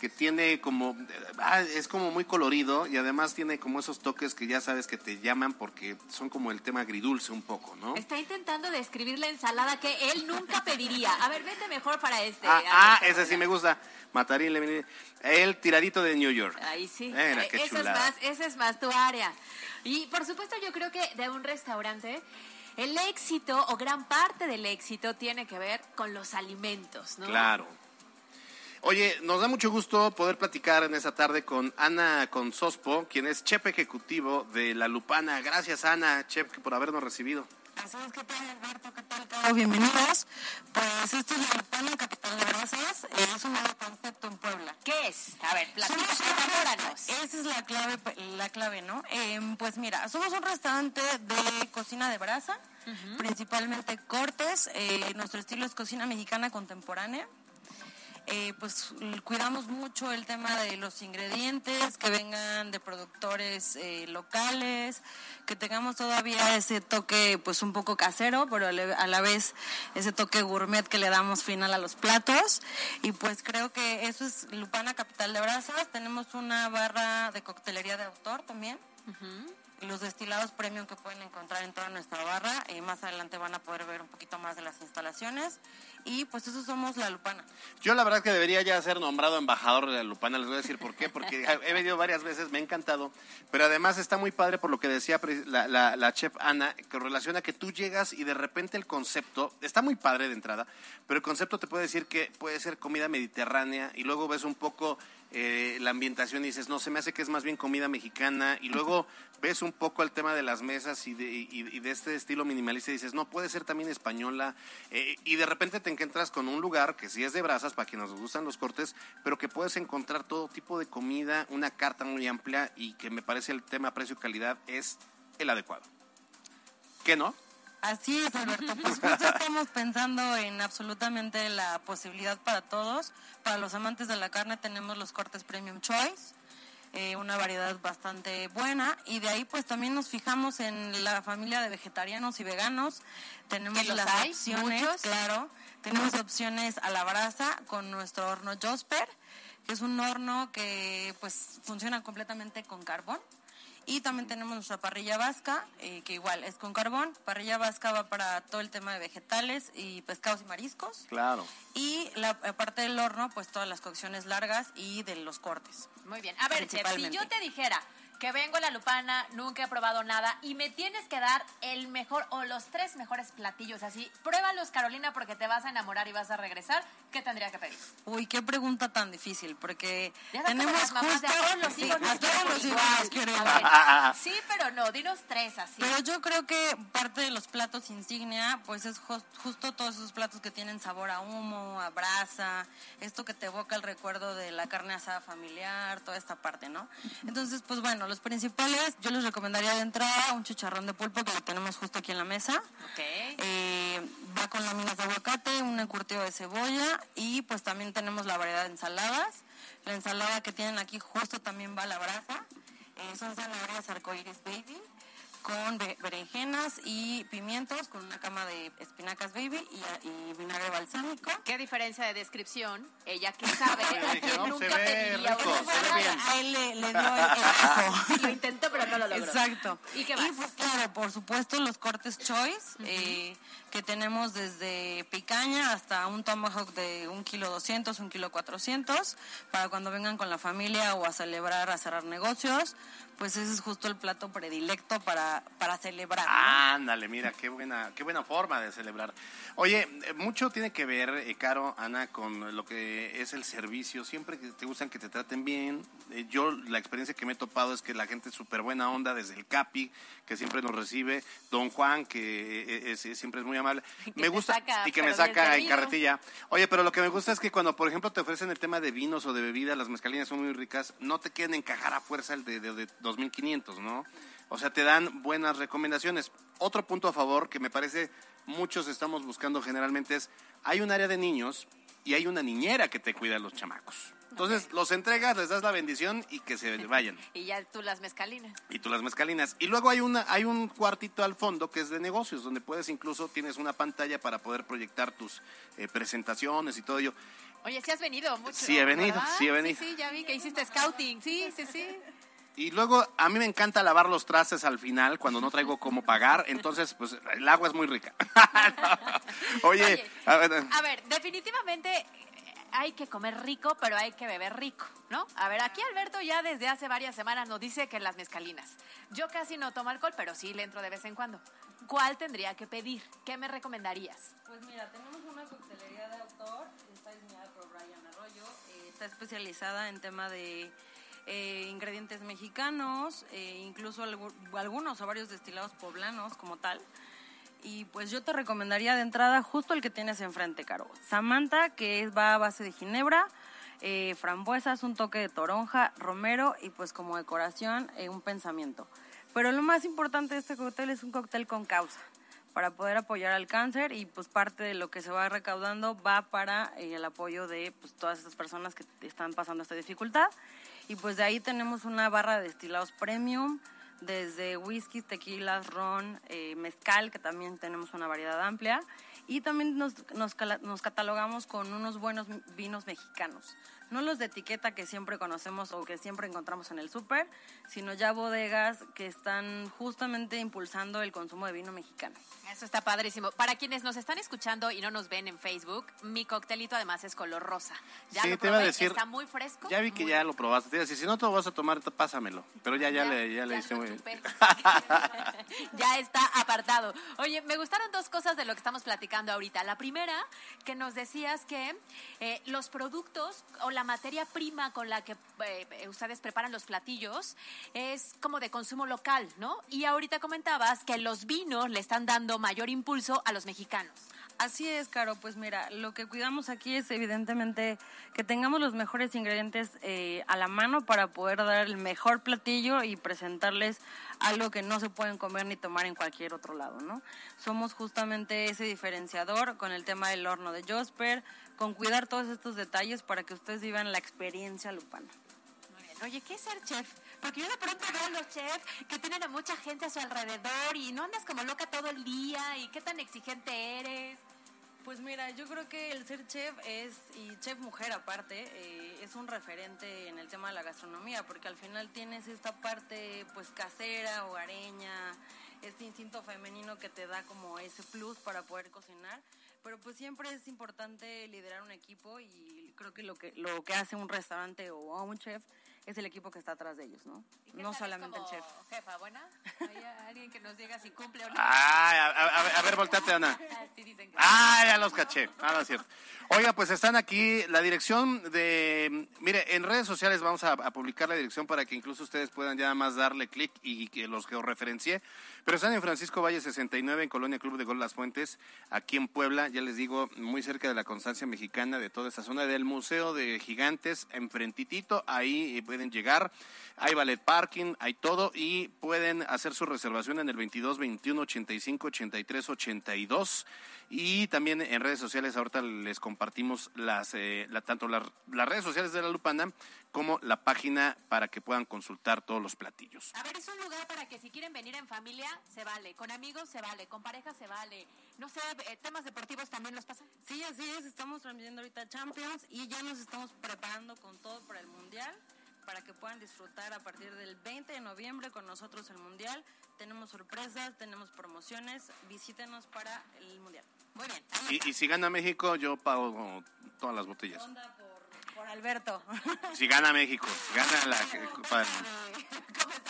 Speaker 7: que tiene como, ah, es como muy colorido y además tiene como esos toques que ya sabes que te llaman porque son como el tema agridulce un poco, ¿no?
Speaker 6: Está intentando describir la ensalada que él nunca pediría. A ver, vete mejor para este.
Speaker 7: Ah, ah ese sí me gusta. Matarín, el tiradito de New York.
Speaker 6: Ahí sí. Eh, ese, es más, ese es más tu área. Y por supuesto yo creo que de un restaurante... El éxito o gran parte del éxito tiene que ver con los alimentos, ¿no?
Speaker 7: Claro. Oye, nos da mucho gusto poder platicar en esta tarde con Ana Consospo, quien es chef ejecutivo de La Lupana. Gracias, Ana, chef, por habernos recibido.
Speaker 12: Así es, ¿qué tal, Alberto? ¿Qué tal, Bienvenidos. Pues esto es La Lupana, capital de Brasas. Es un nuevo concepto en Puebla.
Speaker 6: ¿Qué es? A ver, platícanos.
Speaker 12: Esa es la clave, la clave ¿no? Em, pues mira, somos un restaurante de cocina de brasa, principalmente cortes. Eh, nuestro estilo es cocina mexicana contemporánea. Eh, pues cuidamos mucho el tema de los ingredientes, que vengan de productores eh, locales, que tengamos todavía ese toque pues un poco casero, pero a la vez ese toque gourmet que le damos final a los platos. Y pues creo que eso es Lupana Capital de Brasas. Tenemos una barra de coctelería de autor también los destilados premium que pueden encontrar en toda nuestra barra. y más adelante van a poder ver un poquito más de las instalaciones. Y pues eso somos La Lupana.
Speaker 7: Yo la verdad que debería ya ser nombrado embajador de La Lupana. Les voy a decir por qué. Porque *laughs* he venido varias veces, me ha encantado. Pero además está muy padre por lo que decía la, la, la chef Ana, que relaciona que tú llegas y de repente el concepto, está muy padre de entrada, pero el concepto te puede decir que puede ser comida mediterránea y luego ves un poco eh, la ambientación y dices, no, se me hace que es más bien comida mexicana, y luego ves un poco el tema de las mesas y de, de este estilo minimalista y dices, no, puede ser también española, eh, y de repente te encuentras con un lugar que sí es de brasas, para quienes nos gustan los cortes, pero que puedes encontrar todo tipo de comida, una carta muy amplia y que me parece el tema precio-calidad es el adecuado. ¿Qué no?
Speaker 12: Así es, Alberto. Pues justo *laughs* estamos pensando en absolutamente la posibilidad para todos. Para los amantes de la carne tenemos los cortes Premium Choice, eh, una variedad bastante buena. Y de ahí pues también nos fijamos en la familia de vegetarianos y veganos. Tenemos las opciones, claro. Tenemos opciones a la brasa con nuestro horno Josper que es un horno que pues funciona completamente con carbón. Y también tenemos nuestra parrilla vasca, eh, que igual es con carbón. Parrilla vasca va para todo el tema de vegetales y pescados y mariscos.
Speaker 7: Claro.
Speaker 12: Y la parte del horno, pues todas las cocciones largas y de los cortes.
Speaker 6: Muy bien. A ver, chef, si yo te dijera que vengo a la Lupana, nunca he probado nada y me tienes que dar el mejor o los tres mejores platillos así. Pruébalos, Carolina, porque te vas a enamorar y vas a regresar. ¿Qué tendría que pedir?
Speaker 12: Uy, qué pregunta tan difícil, porque
Speaker 6: Ya
Speaker 12: tenemos justo...
Speaker 6: todos los
Speaker 12: Sí,
Speaker 6: hijos
Speaker 12: a
Speaker 6: nos
Speaker 12: todos los hijos nos igual.
Speaker 6: ver, Sí, pero no, dinos tres así.
Speaker 12: Pero yo creo que parte de los platos insignia, pues es jus- justo todos esos platos que tienen sabor a humo, a brasa, esto que te evoca el recuerdo de la carne asada familiar, toda esta parte, ¿no? Entonces, pues bueno, los principales, yo les recomendaría de entrada un chicharrón de pulpo que lo tenemos justo aquí en la mesa.
Speaker 6: Ok.
Speaker 12: Eh, va con láminas de aguacate, un encurtido de cebolla y pues también tenemos la variedad de ensaladas. La ensalada que tienen aquí justo también va a la brasa. Eh, son zanahorias arcoíris baby con be- berenjenas y pimientos con una cama de espinacas baby y, y vinagre balsámico.
Speaker 6: ¿Qué diferencia de descripción? Ella que sabe, *laughs* que
Speaker 12: no,
Speaker 6: nunca
Speaker 12: se ve
Speaker 6: pediría
Speaker 12: rico,
Speaker 6: una
Speaker 12: se ve bien. A él le- le dio el- *laughs* ojo.
Speaker 6: Lo intentó, pero no lo logró.
Speaker 12: Exacto.
Speaker 6: ¿Y qué más?
Speaker 12: pues claro, por supuesto los cortes choice, eh, que tenemos desde picaña hasta un tomahawk de un kilo 200, un kilo 400, para cuando vengan con la familia o a celebrar, a cerrar negocios, pues ese es justo el plato predilecto para, para celebrar.
Speaker 7: Ándale, mira, qué buena, qué buena forma de celebrar. Oye, eh, mucho tiene que ver, eh, Caro, Ana, con lo que es el servicio. Siempre que te gustan que te traten bien. Eh, yo, la experiencia que me he topado es que la gente es súper buena onda, desde el Capi, que siempre nos recibe, Don Juan, que eh, es- es- siempre es muy amable. *laughs* Me gusta
Speaker 6: saca,
Speaker 7: y que me saca en carretilla. Oye, pero lo que me gusta es que cuando, por ejemplo, te ofrecen el tema de vinos o de bebidas, las mezcalinas son muy ricas, no te quieren encajar a fuerza el de, de, de 2500, ¿no? O sea, te dan buenas recomendaciones. Otro punto a favor que me parece muchos estamos buscando generalmente es, hay un área de niños y hay una niñera que te cuida a los chamacos. Entonces, los entregas, les das la bendición y que se *laughs* vayan.
Speaker 6: Y ya tú las mezcalinas.
Speaker 7: Y tú las mezcalinas. Y luego hay una hay un cuartito al fondo que es de negocios, donde puedes incluso, tienes una pantalla para poder proyectar tus eh, presentaciones y todo ello.
Speaker 6: Oye, sí has venido mucho.
Speaker 7: Sí, he venido,
Speaker 6: ¿verdad?
Speaker 7: sí he venido.
Speaker 6: Sí, sí, ya vi que hiciste scouting. Sí, sí, sí.
Speaker 7: Y luego a mí me encanta lavar los trastes al final cuando no traigo cómo pagar, entonces pues el agua es muy rica. *laughs* Oye, a ver,
Speaker 6: A ver, definitivamente eh, hay que comer rico, pero hay que beber rico, ¿no? A ver, aquí Alberto ya desde hace varias semanas nos dice que las mezcalinas. Yo casi no tomo alcohol, pero sí le entro de vez en cuando. ¿Cuál tendría que pedir? ¿Qué me recomendarías?
Speaker 12: Pues mira, tenemos una coctelería de autor, está diseñada por Brian Arroyo, eh, está especializada en tema de eh, ingredientes mexicanos, eh, incluso algu- algunos o varios destilados poblanos como tal. Y pues yo te recomendaría de entrada justo el que tienes enfrente, Caro. Samantha, que va a base de ginebra, eh, frambuesas, un toque de toronja, romero y pues como decoración eh, un pensamiento. Pero lo más importante de este cóctel es un cóctel con causa para poder apoyar al cáncer y pues parte de lo que se va recaudando va para eh, el apoyo de pues, todas estas personas que están pasando esta dificultad. Y pues de ahí tenemos una barra de destilados premium, desde whisky, tequilas, ron, eh, mezcal, que también tenemos una variedad amplia. Y también nos, nos catalogamos con unos buenos vinos mexicanos. No los de etiqueta que siempre conocemos o que siempre encontramos en el súper, sino ya bodegas que están justamente impulsando el consumo de vino mexicano.
Speaker 6: Eso está padrísimo. Para quienes nos están escuchando y no nos ven en Facebook, mi coctelito además es color rosa. Ya
Speaker 7: Sí,
Speaker 6: lo
Speaker 7: te iba a
Speaker 6: probé,
Speaker 7: decir,
Speaker 6: está muy fresco.
Speaker 7: ya vi que ya lo probaste. Te iba a decir, si no te lo vas a tomar, pásamelo. Pero ya, ya,
Speaker 6: Ya,
Speaker 7: le, ya le hice muy bien. *laughs*
Speaker 6: ya está apartado. Oye, me gustaron dos cosas de lo que estamos platicando ahorita. La primera, que nos decías que eh, los productos o la materia prima con la que eh, ustedes preparan los platillos es como de consumo local, ¿no? Y ahorita comentabas que los vinos le están dando mayor impulso a los mexicanos.
Speaker 12: Así es, Caro. Pues mira, lo que cuidamos aquí es evidentemente que tengamos los mejores ingredientes eh, a la mano para poder dar el mejor platillo y presentarles algo que no se pueden comer ni tomar en cualquier otro lado, ¿no? Somos justamente ese diferenciador con el tema del horno de Josper, con cuidar todos estos detalles para que ustedes vivan la experiencia lupana.
Speaker 6: Muy bien. Oye, ¿qué es ser chef? Porque yo de pronto veo a los chefs que tienen a mucha gente a su alrededor y no andas como loca todo el día y qué tan exigente eres.
Speaker 12: Pues mira, yo creo que el ser chef es, y chef mujer aparte, eh, es un referente en el tema de la gastronomía, porque al final tienes esta parte pues casera, hogareña, este instinto femenino que te da como ese plus para poder cocinar pero pues siempre es importante liderar un equipo y creo que lo que lo que hace un restaurante o un chef es el equipo que está atrás de ellos, ¿no? No solamente el chef.
Speaker 6: Jefa, buena. ¿Hay alguien que nos diga si cumple o no?
Speaker 7: Ay, a, a, a ver, volteate, Ana. Ah, ya los caché. Ah, no es cierto. Oiga, pues están aquí la dirección de... Mire, en redes sociales vamos a, publicar la dirección para que incluso ustedes puedan ya más darle clic y que los georreferencie. Pero están en Francisco Valle 69, en Colonia Club de Gol Las Fuentes, aquí en Puebla, ya les digo, muy cerca de la Constancia Mexicana, de toda esta zona, del Museo de Gigantes, enfrentitito, ahí eh, pueden llegar. Hay ballet parking, hay todo y pueden hacer su reservación en el 22 21 85 83 82 y también en redes sociales ahorita les compartimos las eh, tanto las, redes sociales de la Lupana como la página para que puedan consultar todos los platillos.
Speaker 6: A ver, es un lugar para que si quieren venir en familia se vale, con amigos se vale, con pareja se vale. No sé, eh, temas deportivos también los pasan.
Speaker 12: Sí, así es, estamos transmitiendo ahorita Champions y ya nos estamos preparando con todo para el Mundial para que puedan disfrutar a partir del 20 de noviembre con nosotros el Mundial. Tenemos sorpresas, tenemos promociones, visítenos para el Mundial. Muy bien.
Speaker 7: Y, si gana México, yo pago todas las botellas.
Speaker 12: por, Alberto. *laughs*
Speaker 7: Si gana México, gana la... *laughs*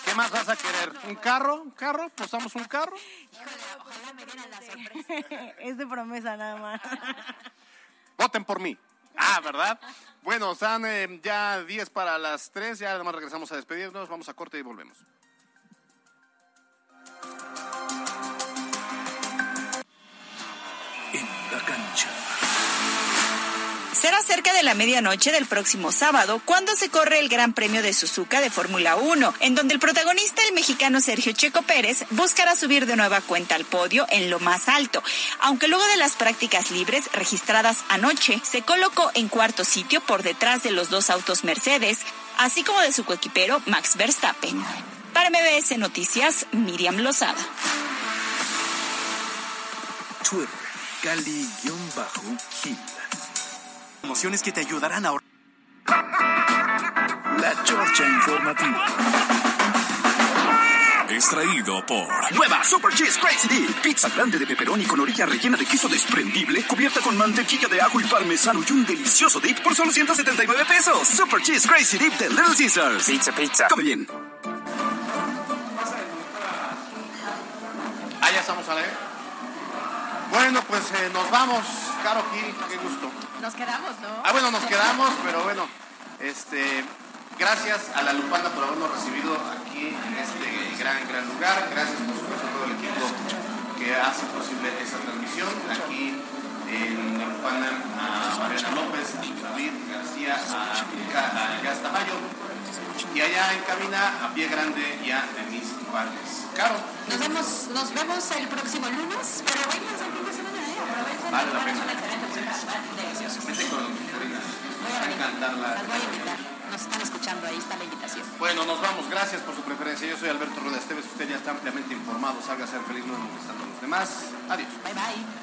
Speaker 7: ¿Qué más vas a querer? ¿Un carro? ¿Un carro? ¿Posamos un carro?
Speaker 6: ojalá me dieran la sorpresa. *laughs*
Speaker 12: Es de promesa nada más.
Speaker 7: Voten por mí. Ah, ¿verdad? Bueno, están eh, ya 10 para las 3, ya además regresamos a despedirnos, vamos a corte y volvemos.
Speaker 9: Será cerca de la medianoche del próximo sábado cuando se corre el Gran Premio de Suzuka de Fórmula 1, en donde el protagonista, el mexicano Sergio Checo Pérez, buscará subir de nueva cuenta al podio en lo más alto, aunque luego de las prácticas libres registradas anoche, se colocó en cuarto sitio por detrás de los dos autos Mercedes, así como de su coequipero Max Verstappen. Para MBS Noticias, Miriam Lozada.
Speaker 1: Twitter, Cali-Gil
Speaker 13: Emociones que te ayudarán a
Speaker 1: La Chorcha Informativa.
Speaker 13: Extraído por
Speaker 1: Nueva Super Cheese Crazy Dip. Pizza grande de pepperoni con orilla rellena de queso desprendible, cubierta con mantequilla de ajo y parmesano y un delicioso dip por solo 179 pesos. Super Cheese Crazy Dip de Little Caesars.
Speaker 13: Pizza, pizza.
Speaker 1: Come bien.
Speaker 7: Ah, ya estamos a la Bueno, pues eh, nos vamos. Caro Gil, qué gusto.
Speaker 6: Nos quedamos, ¿no?
Speaker 7: Ah, bueno, nos quedamos, pero bueno, este, gracias a la Lupana por habernos recibido aquí en este gran, gran lugar. Gracias, por supuesto, a todo el equipo que hace posible esta transmisión. Aquí en la Lupana, a Mariana López, a David García, a, Gas Tamayo. Y allá en cabina, a Pie Grande y a Denise Vargas. Caro.
Speaker 6: Nos vemos, nos vemos el próximo lunes, pero hoy el fin de semana, ¿eh?
Speaker 7: Vale la pena. Voy a encantar la...
Speaker 6: Las voy a invitar. Nos están escuchando, ahí está la invitación.
Speaker 7: Bueno, nos vamos. Gracias por su preferencia. Yo soy Alberto Rueda Esteves. Usted ya está ampliamente informado. Salga a ser feliz, no molestando a los demás. Adiós.
Speaker 6: Bye, bye.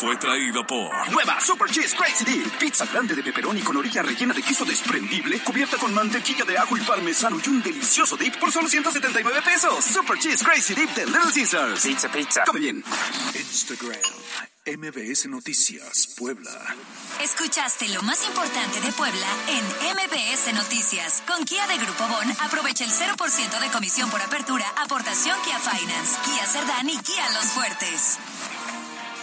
Speaker 13: Fue traído por
Speaker 1: Nueva Super Cheese Crazy Dip. Pizza grande de pepperoni con orilla rellena de queso desprendible, cubierta con mantequilla de ajo y parmesano y un delicioso dip por solo 179 pesos. Super Cheese Crazy Dip de Little Caesars.
Speaker 13: Pizza, pizza.
Speaker 1: Come bien. Instagram. MBS Noticias, Puebla.
Speaker 14: Escuchaste lo más importante de Puebla en MBS Noticias. Con Kia de Grupo Bon, aprovecha el 0% de comisión por apertura, aportación Kia Finance, Kia Cerdán y Kia Los Fuertes.